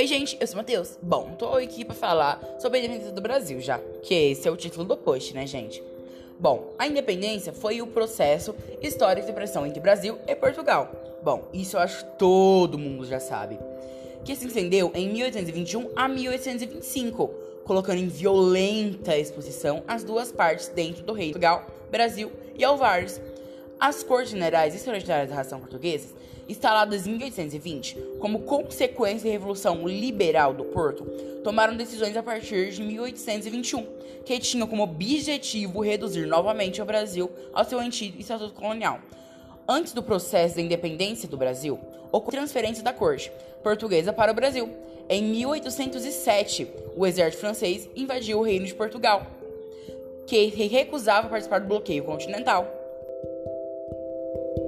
Oi, gente, eu sou o Matheus. Bom, tô aqui pra falar sobre a independência do Brasil já, que esse é o título do post, né, gente? Bom, a independência foi o processo histórico de pressão entre Brasil e Portugal. Bom, isso eu acho que todo mundo já sabe. Que se estendeu em 1821 a 1825, colocando em violenta exposição as duas partes dentro do Rei de Portugal, Brasil e Alvares, as Cortes Generais Extraordinárias da Ração Portuguesa, instaladas em 1820, como consequência da Revolução Liberal do Porto, tomaram decisões a partir de 1821, que tinham como objetivo reduzir novamente o Brasil ao seu antigo estatuto colonial. Antes do processo da independência do Brasil, ocorreu transferência da corte portuguesa para o Brasil. Em 1807, o exército francês invadiu o reino de Portugal, que recusava participar do bloqueio continental Thank you.